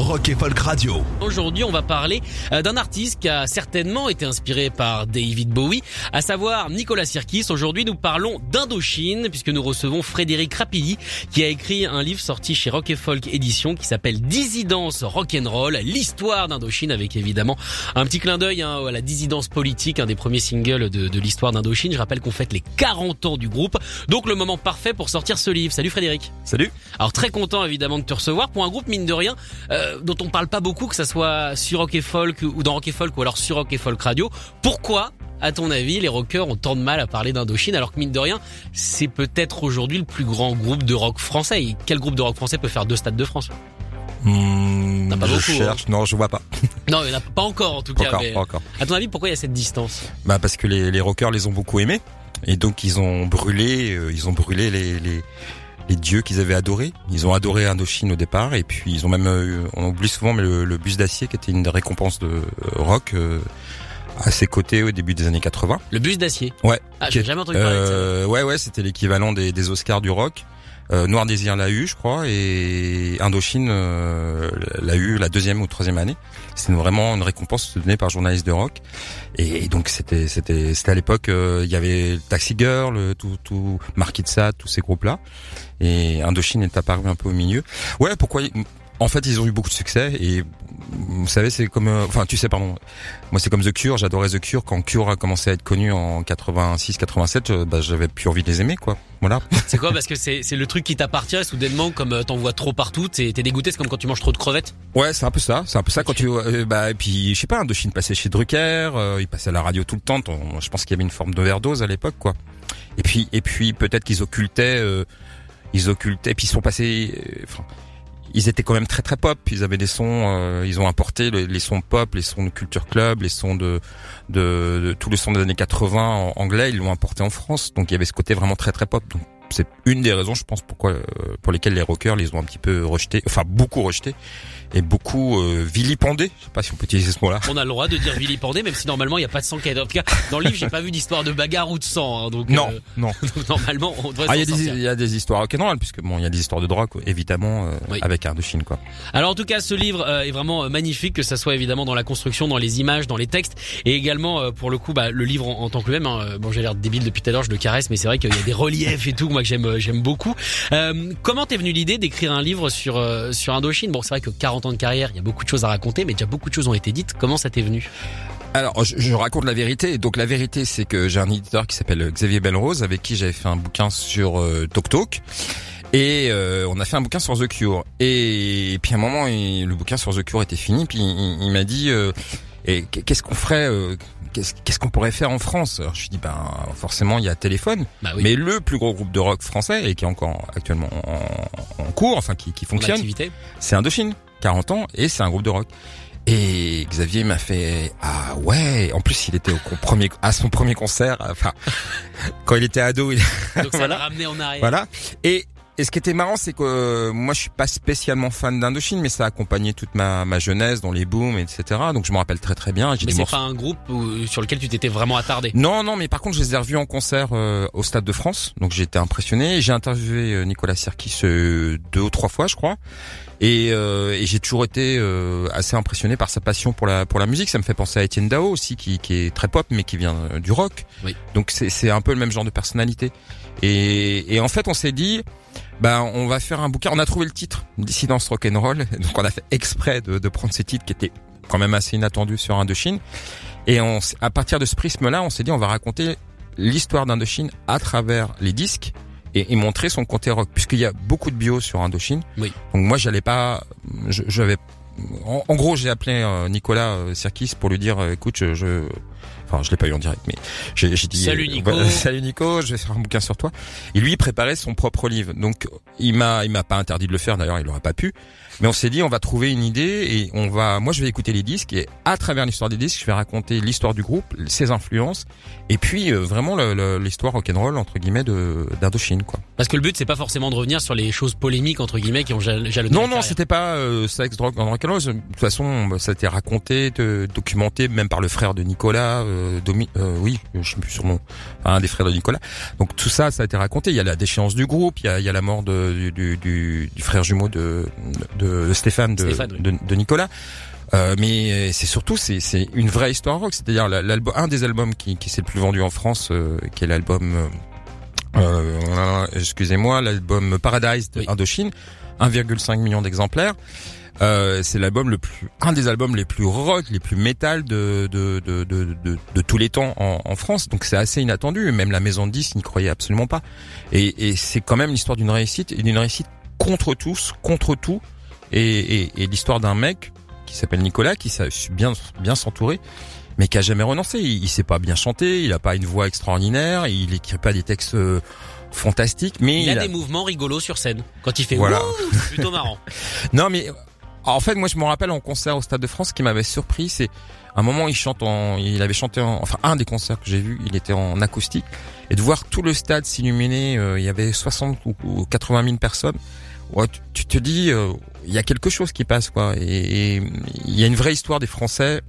Rock et Folk Radio. Aujourd'hui, on va parler euh, d'un artiste qui a certainement été inspiré par David Bowie, à savoir Nicolas Sirkis. Aujourd'hui, nous parlons d'Indochine, puisque nous recevons Frédéric Rapilly, qui a écrit un livre sorti chez Rock et Folk Édition, qui s'appelle Dissidence Rock'n'Roll, l'histoire d'Indochine, avec évidemment un petit clin d'œil hein, à la dissidence politique, un des premiers singles de, de l'histoire d'Indochine. Je rappelle qu'on fête les 40 ans du groupe, donc le moment parfait pour sortir ce livre. Salut Frédéric. Salut. Alors très content évidemment de te recevoir pour un groupe mine de rien. Euh, dont on parle pas beaucoup, que ça soit sur Rock et Folk ou dans Rock et Folk ou alors sur Rock et Folk Radio. Pourquoi, à ton avis, les rockers ont tant de mal à parler d'Indochine alors que mine de rien, c'est peut-être aujourd'hui le plus grand groupe de rock français? Et quel groupe de rock français peut faire deux stades de France? Mmh, pas je beaucoup, cherche, non, je vois pas. Non, il n'y en a pas encore en tout Pas cas. encore, mais pas encore. À ton avis, pourquoi il y a cette distance? Bah parce que les, les rockers les ont beaucoup aimés et donc ils ont brûlé, euh, ils ont brûlé les les, les dieux qu'ils avaient adorés. Ils ont adoré Indochine au départ et puis ils ont même, euh, on oublie souvent, mais le, le bus d'acier qui était une des récompenses de euh, rock euh, à ses côtés au début des années 80. Le bus d'acier? Ouais. Ah, j'ai jamais entendu parler de ça. Euh, ouais, ouais, c'était l'équivalent des, des Oscars du rock. Euh, Noir Désir l'a eu, je crois, et Indochine euh, l'a eu la deuxième ou troisième année. C'était vraiment une récompense donnée par journaliste de rock. Et, donc c'était c'était c'était à l'époque euh, il y avait Taxi Girl, tout tout Marquis de Sade, tous ces groupes là. Et Indochine est apparu un peu au milieu. Ouais, pourquoi En fait, ils ont eu beaucoup de succès et vous savez, c'est comme, euh, enfin, tu sais, pardon. Moi, c'est comme The Cure. J'adorais The Cure quand Cure a commencé à être connu en 86, 87. euh, Bah, j'avais plus envie de les aimer, quoi. Voilà. C'est quoi? Parce que c'est c'est le truc qui t'appartient soudainement, comme euh, t'en vois trop partout, t'es t'es dégoûté. C'est comme quand tu manges trop de crevettes. Ouais, c'est un peu ça. C'est un peu ça quand tu, bah, et puis, je sais pas, Indochine passait chez Drucker. euh, il passait à la radio tout le temps. je pense qu'il y avait une forme d'overdose à l'époque, quoi. Et puis, et puis, peut-être qu'ils occultaient, euh, ils occultaient, puis ils sont passés. enfin, ils étaient quand même très très pop. Ils avaient des sons, euh, ils ont importé le- les sons pop, les sons de Culture Club, les sons de, de, de tous les sons des années 80 en anglais. Ils l'ont importé en France, donc il y avait ce côté vraiment très très pop. C'est une des raisons, je pense, pourquoi euh, pour lesquelles les rockers les ont un petit peu rejetés, enfin beaucoup rejetés et beaucoup euh, vilipendés. Je sais pas si on peut utiliser ce mot-là. On a le droit de dire vilipendé, même si normalement il y a pas de sang qui est. En tout cas, dans le livre, j'ai pas vu d'histoire de bagarre ou de sang. hein, donc Non, euh, non. normalement, on devrait Ah, il y, y a des histoires rock'n'roll puisque bon, il y a des histoires de drogue évidemment euh, Oui. avec Indochine quoi. Alors en tout cas, ce livre euh, est vraiment magnifique, que ça soit évidemment dans la construction, dans les images, dans les textes, et également euh, pour le coup, bah, le livre en, en tant que lui-même. hein, bon, j'ai l'air débile depuis tout à l'heure, je le caresse, mais c'est vrai qu'il y a des reliefs et tout, moi que j'aime, euh, j'aime beaucoup. Euh, comment t'es venu l'idée d'écrire un livre sur euh, sur Indochine? Bon, c'est vrai que 40 ans de carrière, il y a beaucoup de choses à raconter, mais déjà beaucoup de choses ont été dites. Comment ça t'est venu? Alors, je, raconte la vérité. Donc, la vérité, c'est que j'ai un éditeur qui s'appelle Xavier Belrose, avec qui j'avais fait un bouquin sur euh, Tok Tok. Et euh, on a fait un bouquin sur The Cure. Et, puis à un moment, le bouquin sur The Cure était fini. Puis il, m'a dit, euh, et qu'est-ce qu'on ferait euh, Qu'est-ce qu'on pourrait faire en France? Alors je dis, ben forcément, il y a Téléphone, Bah oui. mais le plus gros groupe de rock français et qui est encore actuellement en, en cours, enfin qui, qui fonctionne, c'est Indochine, 40 ans, et c'est un groupe de rock. Et Xavier m'a fait ah ouais. En plus, il était au premier à son premier concert. Enfin, quand il était ado, il... Donc ça Voilà. l'a ramené en arrière. voilà. Et et ce qui était marrant, c'est que euh, moi, je suis pas spécialement fan d'Indochine, mais ça a accompagné toute ma, ma jeunesse dans les booms, etc. Donc je me rappelle très très bien. J'ai Mais c'est morceaux. pas un groupe où- sur lequel tu t'étais vraiment attardé? Non, non, mais par contre, je les ai revus en concert euh, au Stade de France, donc été impressionné. J'ai interviewé euh, Nicolas Sirkis euh, deux ou trois fois, je crois, et, euh, et j'ai toujours été euh, assez impressionné par sa passion pour la pour la musique. Ça me fait penser à Étienne Dao aussi, qui, qui est très pop, mais qui vient du rock. Oui. Donc c'est c'est un peu le même genre de personnalité. Et, et en fait, on s'est dit, bah, on va faire un bouquin. On a trouvé le titre, Dissidence Rock'n'Roll. Donc on a fait exprès de, de prendre ces titres qui étaient quand même assez inattendus sur Indochine. Et on, à partir de ce prisme-là, on s'est dit, on va raconter l'histoire d'Indochine à travers les disques et, et montrer son côté rock, puisqu'il y a beaucoup de bio sur Indochine. Oui. Donc moi, j'allais pas, je- j'avais, en, en gros, j'ai appelé euh, Nicolas euh, Sirkis pour lui dire, euh, écoute, je, je- Enfin, je l'ai pas eu en direct, mais j'ai dit. Salut, euh, Nico. salut Nico, je vais faire un bouquin sur toi. Et lui il préparait son propre livre, donc il m'a, il m'a pas interdit de le faire. D'ailleurs, il aurait pas pu. Mais on s'est dit, on va trouver une idée et on va. Moi, je vais écouter les disques et à travers l'histoire des disques, je vais raconter l'histoire du groupe, ses influences et puis euh, vraiment l'histoire rock'n'roll entre guillemets de d'Indochine, quoi. Parce que le but c'est pas forcément de revenir sur les choses polémiques entre guillemets qui ont jal- jalonné Non, non, c'était pas euh, sexe, drogue, rock'n'roll. De toute façon, ça a été raconté, documenté, même par le frère de Nicolas, euh, Domi, euh, oui, je sais plus nom, enfin, un des frères de Nicolas. Donc tout ça, ça a été raconté. Il y a la déchéance du groupe, il y a, il y a la mort de, du, du, du frère jumeau de, de, de Stéphane, de, Stéphane, oui. de, de Nicolas. Euh, mais c'est surtout c'est c'est une vraie histoire rock, c'est-à-dire la- l'album un des albums qui qui s'est le plus vendu en France, euh, qui est l'album euh, euh, excusez-moi, l'album Paradise de Oui. Indochine, 1,5 million d'exemplaires. Euh, c'est l'album le plus, un des albums les plus rock, les plus métal de de de de, de, de tous les temps en, en France. Donc c'est assez inattendu. Même la maison de 10 n'y croyait absolument pas. Et, et c'est quand même l'histoire d'une réussite et d'une réussite contre tous, contre tout. Et, et, et l'histoire d'un mec qui s'appelle Nicolas, qui sait bien bien s'entourer, mais qui a jamais renoncé. Il, il sait pas bien chanter, il a pas une voix extraordinaire, il écrit pas des textes euh, fantastiques, mais Il a des mouvements rigolos sur scène quand il fait Voilà. C'est plutôt marrant. Non, mais en fait, moi, je me rappelle en concert au Stade de France, ce qui m'avait surpris, c'est un moment il chante en, il avait chanté en, enfin un des concerts que j'ai vu, il était en acoustique, et de voir tout le stade s'illuminer, euh, il y avait 60 ou, ou 80 000 personnes. Ouais, tu, te dis, euh, il y a quelque chose qui passe, quoi, et il y a une vraie histoire des Français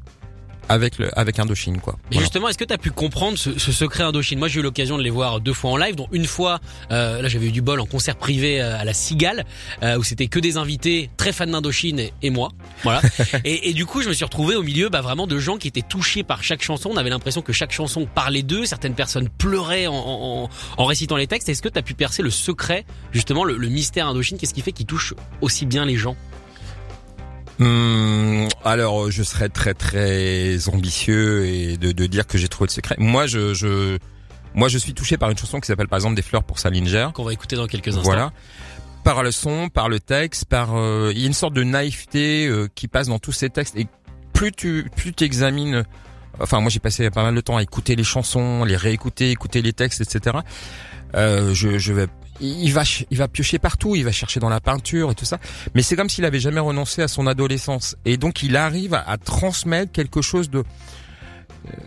avec le, avec Indochine, quoi. Mais Voilà. justement, est-ce que tu as pu comprendre ce, ce secret Indochine? Moi, j'ai eu l'occasion de les voir deux fois en live, dont une fois, euh, là j'avais eu du bol en concert privé euh, à la Cigale, euh, où c'était que des invités très fans d'Indochine et, et moi. Voilà. et, et du coup, je me suis retrouvé au milieu bah, vraiment de gens qui étaient touchés par chaque chanson. On avait l'impression que chaque chanson parlait d'eux. Certaines personnes pleuraient en, en, en- en récitant les textes. Est-ce que tu as pu percer le secret, justement, le, le mystère Indochine? Qu'est-ce qui fait qu'il touche aussi bien les gens? Hum, alors, euh, je serais très très ambitieux et de, de dire que j'ai trouvé le secret. Moi, je, je, moi, je suis touché par une chanson qui s'appelle par exemple Des fleurs pour Salinger. qu'on va écouter dans quelques instants Voilà. Par le son, par le texte, par euh, il y a une sorte de naïveté euh, qui passe dans tous ces textes. Et plus tu plus tu examines, enfin moi j'ai passé pas mal de temps à écouter les chansons, les réécouter, écouter les textes, etc. Euh, je, je vais, il va il va piocher partout, il va chercher dans la peinture et tout ça. Mais c'est comme s'il avait jamais renoncé à son adolescence. Et donc il arrive à, transmettre quelque chose de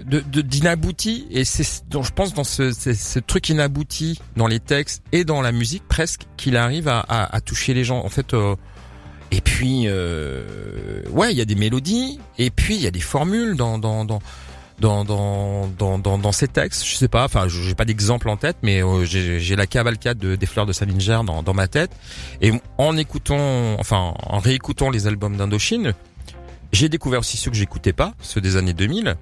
de de- d'inabouti et c'est donc je pense dans ce, ce, ce truc inabouti dans les textes et dans la musique presque qu'il arrive à, à, à toucher les gens en fait euh, et puis euh, ouais il y a des mélodies et puis il y a des formules dans dans dans dans dans dans dans, dans ces textes je sais pas enfin j'ai pas d'exemple en tête mais euh, j'ai j'ai la cavalcade de, des fleurs de Salinger dans dans ma tête. Et en écoutant enfin en réécoutant les albums d'Indochine j'ai découvert aussi ceux que j'écoutais pas ceux des années 2000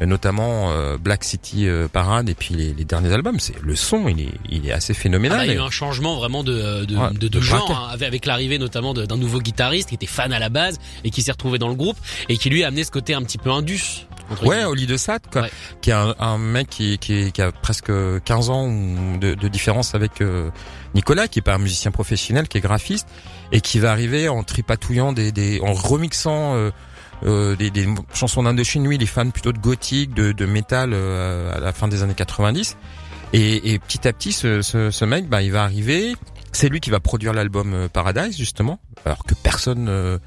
euh, notamment euh, Black City euh, Parade et puis les, les derniers albums. C'est le son il est il est assez Ah bah, phénoménal il y a eu un changement vraiment de, de, Ouais, de, de de genre hein, avec, avec l'arrivée notamment d'un nouveau guitariste qui était fan à la base et qui s'est retrouvé dans le groupe et qui lui a amené ce côté un petit peu indus. Ouais. Oli de Sade, quoi, Ouais. qui est un, un mec qui, qui, qui a presque 15 ans de, de différence avec euh, Nicolas, qui est pas un musicien professionnel, qui est graphiste, et qui va arriver en tripatouillant des, des en remixant euh, euh, des, des chansons d'Indochine. Lui, il est fan plutôt de gothique, de, de métal euh, à la fin des années 90. Et, et petit à petit, ce, ce, ce mec, bah, il va arriver. C'est lui qui va produire l'album euh, Paradise, justement, alors que personne euh,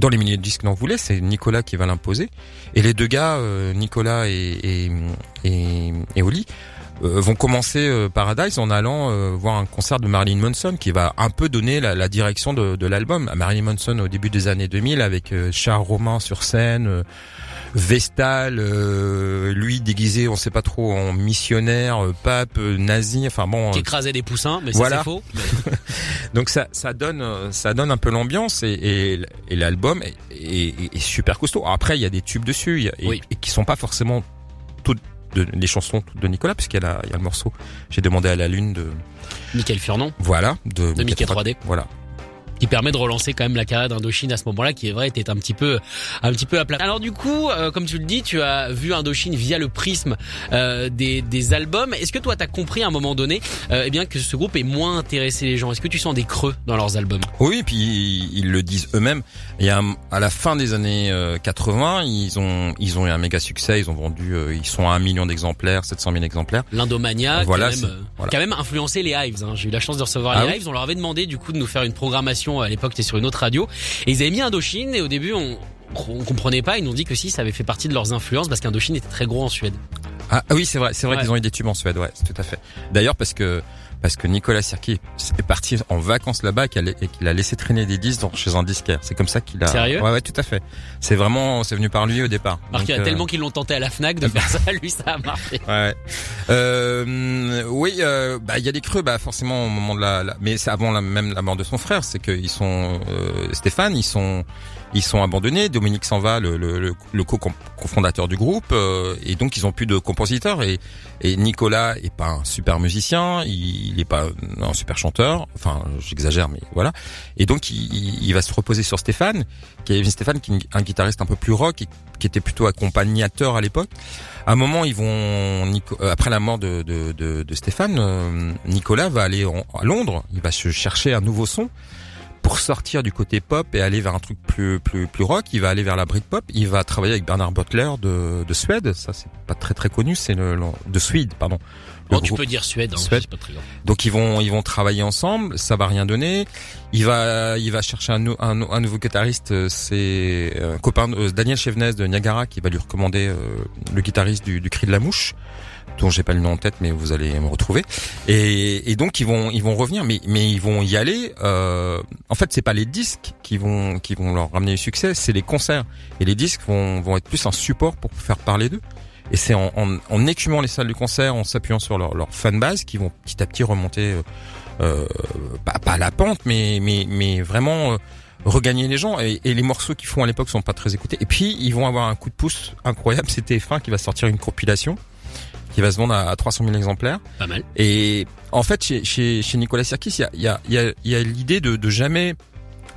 dans les milieux de disques n'en voulait. C'est Nicolas qui va l'imposer. Et les deux gars, euh, Nicolas et, et, et, et Oli, euh, vont commencer euh, Paradise en allant euh, voir un concert de Marilyn Manson qui va un peu donner la, la direction de, de l'album. Marilyn Manson au début des années 2000 avec Charles Romain sur scène, Vestal, euh, lui déguisé, on sait pas trop, en missionnaire, euh, pape, euh, nazi, enfin bon. Qui euh, écrasait des poussins, mais Voilà. c'est faux. Mais- donc ça, ça donne, ça donne un peu l'ambiance et, et, et l'album est, est- est super costaud. Après, il y a des tubes dessus et, Oui. et qui sont pas forcément toutes de, les chansons de Nicolas, puisqu'il y a, la- il y a le morceau. J'ai demandé à la lune de, Michael Furnon. voilà, de, De Mickey 3D. Voilà. Qui permet de relancer quand même la carrière d'Indochine à ce moment-là, qui est vrai était un petit peu, un petit peu à plat. Alors du coup, euh, comme tu le dis, tu as vu Indochine via le prisme euh, des, des albums. Est-ce que toi, t'as compris à un moment donné, euh, eh bien que ce groupe est moins intéressé les gens? Est-ce que tu sens des creux dans leurs albums? Oui, puis ils le disent eux-mêmes. Il y a à la fin des années 80, ils ont ils ont eu un méga succès. Ils ont vendu, ils sont à un million d'exemplaires, 700 000 exemplaires. L'Indomania, voilà, qui, a même, influencé les Hives. Hein. J'ai eu la chance de recevoir ah les Hives. On leur avait demandé du coup de nous faire une programmation à l'époque, c'était sur une autre radio. Et ils avaient mis Indochine et au début, on, on comprenait pas. Ils nous ont dit que si, ça avait fait partie de leurs influences parce qu'Indochine était très gros en Suède. Ah oui, c'est vrai, c'est vrai qu'ils ont eu des tubes en Suède, ouais, tout à fait. D'ailleurs, parce que parce que Nicolas Sirki est parti en vacances là-bas et qu'il a laissé traîner des disques chez un disquaire. C'est comme ça qu'il a. Sérieux? Ouais, ouais, tout à fait. C'est vraiment, c'est venu par lui au départ. Alors qu'il y a euh, tellement qu'ils l'ont tenté à la Fnac de faire ça, lui ça a marché. Ouais. Euh, oui, euh, bah il y a des creux, bah forcément au moment de la, mais c'est avant la, même la mort de son frère, c'est qu'ils sont euh, Stéphane, ils sont ils sont abandonnés. Dominique s'en va, le, le, le co-fondateur du groupe, euh, et donc ils ont plus de compositeurs. Et, Nicolas est pas un super musicien, il, il est pas un super chanteur. Enfin, j'exagère, mais voilà. Et donc il, va se reposer sur Stéphane, qui est Stéphane, qui est un guitariste un peu plus rock, et, qui était plutôt accompagnateur à l'époque. À un moment, ils vont euh, après la mort de Stéphane, euh, Nicolas va aller à Londres. Il va se chercher un nouveau son pour sortir du côté pop et aller vers un truc plus plus plus rock, il va aller vers la Britpop. Il va travailler avec Bernard Butler de, de Suède. Ça c'est pas très très connu, c'est le, de Suède, pardon. Oh, tu peux dire Suède, hein, Suède. Pas très Donc ils vont ils vont travailler ensemble, ça va rien donner. Il va il va chercher un, un, un nouveau guitariste, c'est un copain euh, Daniel Chevenez de Niagara qui va lui recommander euh, le guitariste du, du Cri de la Mouche dont j'ai pas le nom en tête, mais vous allez me retrouver. Et, et donc ils vont ils vont revenir, mais mais ils vont y aller. Euh, en fait, c'est pas les disques qui vont qui vont leur ramener le succès, c'est les concerts. Et les disques vont vont être plus un support pour faire parler d'eux. Et c'est en, en, en, écumant les salles de concert, en s'appuyant sur leur, leur fanbase, qui vont petit à petit remonter, euh, euh pas, pas la pente, mais mais mais vraiment euh, regagner les gens. Et, et les morceaux qu'ils font à l'époque sont pas très écoutés. Et puis ils vont avoir un coup de pouce incroyable. C'était fin qui va sortir une compilation qui va se vendre à, 300 000 exemplaires. Pas mal. Et en fait, chez, chez, chez Nicolas Sirkis, il y a, y a, y a, y a l'idée de, de jamais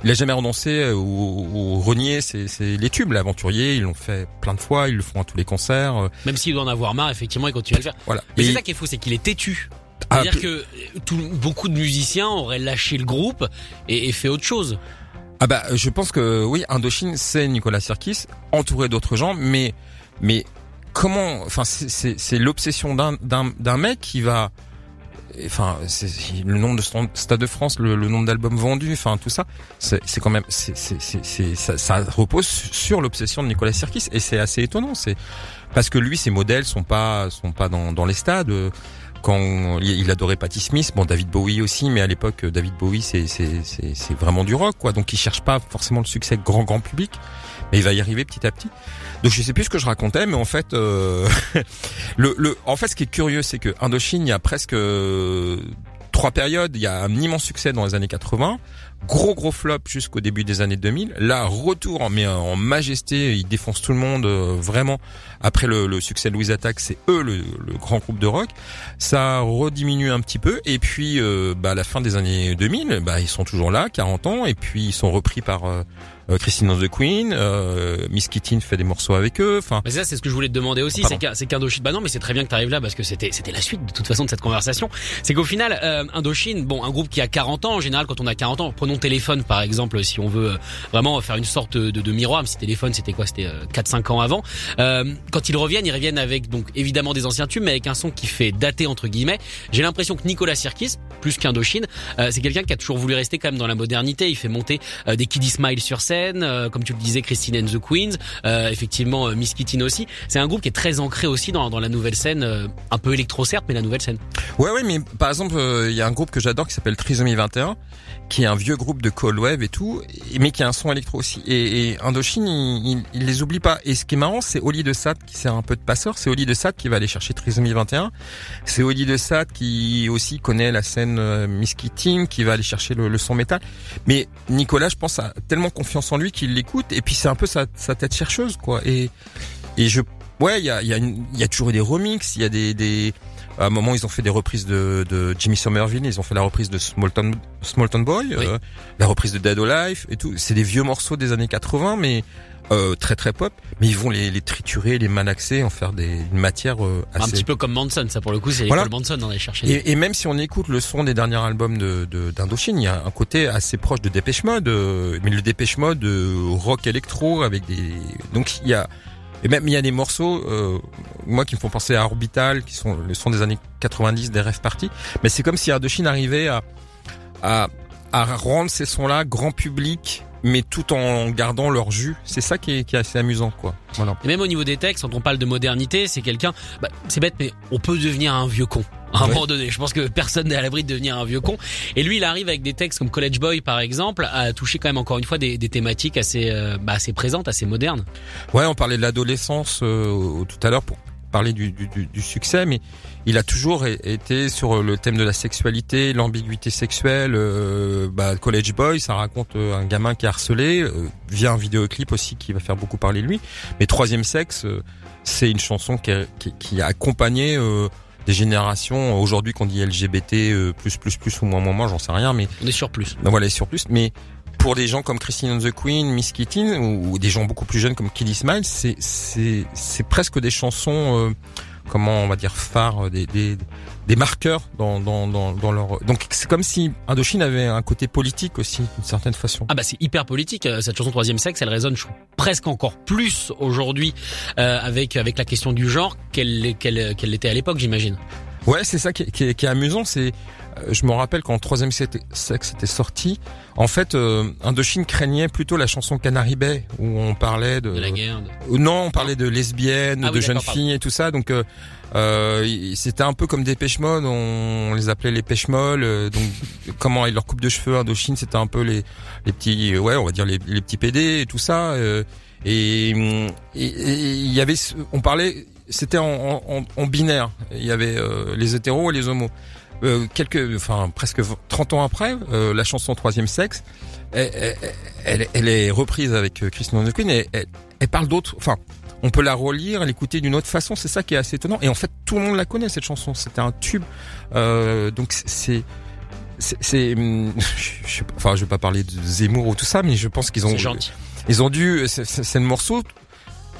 il a jamais renoncé ou, ou renié c'est les tubes. L'aventurier, ils l'ont fait plein de fois, ils le font à tous les concerts. Même s'il doit en avoir marre, effectivement, il continue à le faire. Voilà. Mais c'est ça qui est fou, c'est qu'il est têtu. Ah, C'est-à-dire que tout, beaucoup de musiciens auraient lâché le groupe et, et fait autre chose. Ah bah, je pense que oui, Indochine, c'est Nicolas Sirkis, entouré d'autres gens, mais mais comment, enfin, c'est l'obsession d'un mec qui va, enfin, le nombre de Stade de France, le, nombre d'albums vendus, enfin tout ça, c'est quand même, c'est ça, ça repose sur l'obsession de Nicolas Sirkis et c'est assez étonnant. C'est parce que lui, ses modèles sont pas sont pas dans, dans les stades. Quand il adorait Patti Smith, bon David Bowie aussi, mais à l'époque David Bowie c'est c'est vraiment du rock quoi, donc il cherche pas forcément le succès grand grand public, mais il va y arriver petit à petit. Donc je sais plus ce que je racontais, mais en fait, euh, le, le, en fait, ce qui est curieux, c'est que Indochine, il y a presque euh, trois périodes. Il y a un immense succès dans les années 80, gros gros flop jusqu'au début des années 2000. Là, retour mais en majesté, ils défoncent tout le monde euh, vraiment. Après le, le, succès de Louise Attack, c'est eux le, le, grand groupe de rock. Ça rediminue un petit peu et puis bah, à la fin des années 2000, bah, ils sont toujours là, 40 ans, et puis ils sont repris par euh, Christine of the Queen, euh, Miss Kittin fait des morceaux avec eux. Enfin, mais ça c'est ce que je voulais te demander aussi, c'est qu'Indochine. Bah non, mais c'est très bien que tu arrives là parce que c'était c'était la suite de toute façon de cette conversation. C'est qu'au final, euh, Indochine, bon, un groupe qui a 40 ans en général, quand on a 40 ans, prenons téléphone par exemple, si on veut euh, vraiment faire une sorte de, de miroir. Mais si téléphone, c'était quoi C'était 4-5 ans avant. quand ils reviennent, ils reviennent avec donc évidemment des anciens tubes, mais avec un son qui fait dater entre guillemets. J'ai l'impression que Nicolas Sirkis, plus qu'Indochine, c'est quelqu'un qui a toujours voulu rester quand même dans la modernité. Il fait monter des Kiddy Smile sur scène, comme tu le disais, Christine and the Queens, euh, effectivement euh, Miss aussi. C'est un groupe qui est très ancré aussi dans, la nouvelle scène, euh, un peu électro certes, mais la nouvelle scène. Ouais, ouais, mais par exemple, il y a un groupe que j'adore qui s'appelle Trisomie 21, qui est un vieux groupe de cold wave et tout, mais qui a un son électro aussi. Et, et Indochine, il, il, les oublie pas. Et ce qui est marrant, c'est Oli de Sade qui sert un peu de passeur. C'est Oli de Sade qui va aller chercher Trisomie 21. C'est Oli de Sade qui aussi connaît la scène Kittin, qui va aller chercher le, le son métal. Mais Nicolas, je pense, a tellement confiance en lui qu'il l'écoute et puis c'est un peu sa, tête chercheuse quoi. Et et je ouais il y a y a, y a toujours des remixes il y a des À un moment, ils ont fait des reprises de, de Jimmy Somerville, ils ont fait la reprise de Smolton, Smolton Boy, Oui. euh, la reprise de Dead or Alive et tout. C'est des vieux morceaux des années 80, mais euh, très très pop. Mais ils vont les, les triturer, les malaxer, en faire des, une matière euh, Un assez. petit peu comme Manson, ça pour le coup, c'est Voilà. Manson, on allait chercher. Et, et même si on écoute le son des derniers albums de de- d'Indochine, il y a un côté assez proche de Dépêche Mode, euh, mais le Dépêche Mode euh, rock électro avec des donc il y a et même il y a des morceaux euh, moi qui me font penser à Orbital qui sont le son des années 90 des rêves partis, mais c'est comme si Indochine arrivait à à à rendre ces sons-là grand public mais tout en gardant leur jus. C'est ça qui est, qui est assez amusant quoi. Voilà. Et même au niveau des textes, quand on parle de modernité, c'est quelqu'un, bah, c'est bête, mais on peut devenir un vieux con. À un Ouais. moment donné, je pense que personne n'est à l'abri de devenir un vieux con. Et lui, il arrive avec des textes comme College Boy, par exemple, à toucher quand même encore une fois des, des thématiques assez, euh, bah, assez présentes, assez modernes. Ouais, on parlait de l'adolescence euh, tout à l'heure pour parler du, du, du- succès, mais il a toujours été sur le thème de la sexualité, l'ambiguïté sexuelle. Euh, bah, College Boy, ça raconte euh, un gamin qui est harcelé euh, via un vidéoclip aussi qui va faire beaucoup parler de lui. Mais Troisième Sexe, euh, c'est une chanson qui, a- qui, qui a accompagné euh, des générations. Aujourd'hui, qu'on dit LGBT euh, plus plus plus ou moins moins moins, j'en sais rien, mais On est sur plus. ben voilà, sur plus. Mais pour des gens comme Christine and the Queen, Miss Kittin, ou, ou des gens beaucoup plus jeunes comme Kelly Smile, c'est c'est c'est presque des chansons, euh, comment on va dire phares, des des, des marqueurs dans dans dans, leur. Donc c'est comme si Indochine avait un côté politique aussi, d'une certaine façon. Ah bah c'est hyper politique euh, cette chanson troisième sexe elle résonne presque encore plus aujourd'hui euh, avec avec la question du genre qu'elle qu'elle qu'elle l'était à l'époque j'imagine. Ouais, c'est ça qui est, qui est- qui est amusant. C'est, euh, je me rappelle quand Troisième Sexe était sorti, en fait, euh, Indochine craignait plutôt la chanson Canary Bay où on parlait de, De la guerre. de- Ou Non, on parlait de lesbiennes, Ah de oui, jeunes filles et tout ça. Donc, euh, euh, c'était un peu comme des pêche-molles. On, les appelait les pêche-molles. euh, donc, comment leur coupe de cheveux Indochine, c'était un peu les, les petits, euh, ouais, on va dire les, les petits PD et tout ça. euh, et il y avait, on parlait, c'était en, en, en binaire. Il y avait euh, les hétéros et les homos. Euh, quelques, enfin presque 30 ans après, euh, la chanson Troisième Sexe, elle, elle- elle, est reprise avec euh, Christine Queen et elle, elle parle d'autres. Enfin, on peut la relire, l'écouter d'une autre façon. C'est ça qui est assez étonnant. Et en fait, tout le monde la connaît cette chanson. C'était un tube. Euh, donc c'est c'est, hum, enfin, je vais pas parler de Zemmour ou tout ça, mais je pense qu'ils ont, ils ont dû, c'est le morceau.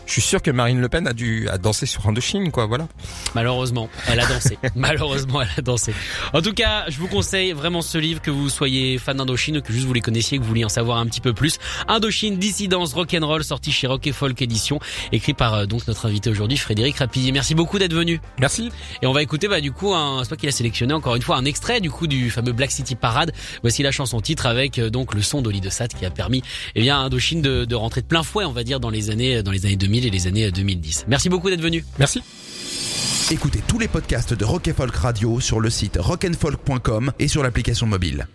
Je suis sûr que Marine Le Pen a dû a dansé sur Indochine, quoi. Voilà. Malheureusement, elle a dansé. Malheureusement, elle a dansé. En tout cas, je vous conseille vraiment ce livre, que vous soyez fan d'Indochine, que juste vous les connaissiez, que vous vouliez en savoir un petit peu plus. Indochine, dissidence, rock'n'roll, sorti chez Rock et Folk Édition, écrit par euh, donc notre invité aujourd'hui, Frédéric Rapillier. Merci beaucoup d'être venu. Merci. Et on va écouter bah du coup un c'est toi qui l'a sélectionné encore une fois un extrait du coup du fameux Black City Parade. Voici la chanson titre avec euh, donc le son d'Oli de Sat qui a permis eh bien à Indochine de, de rentrer de plein fouet on va dire dans les années dans les années 2000 et les années 2010. Merci beaucoup d'être venu. Merci. Écoutez tous les podcasts de Rock and Folk Radio sur le site rockandfolk.com et sur l'application mobile.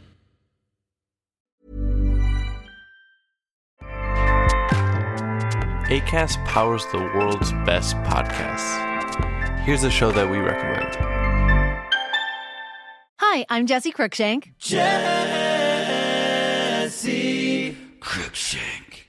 ACAST powers the world's best podcasts. Here's a show that we recommend. Hi, I'm Jesse Cruikshank. Jesse Cruikshank.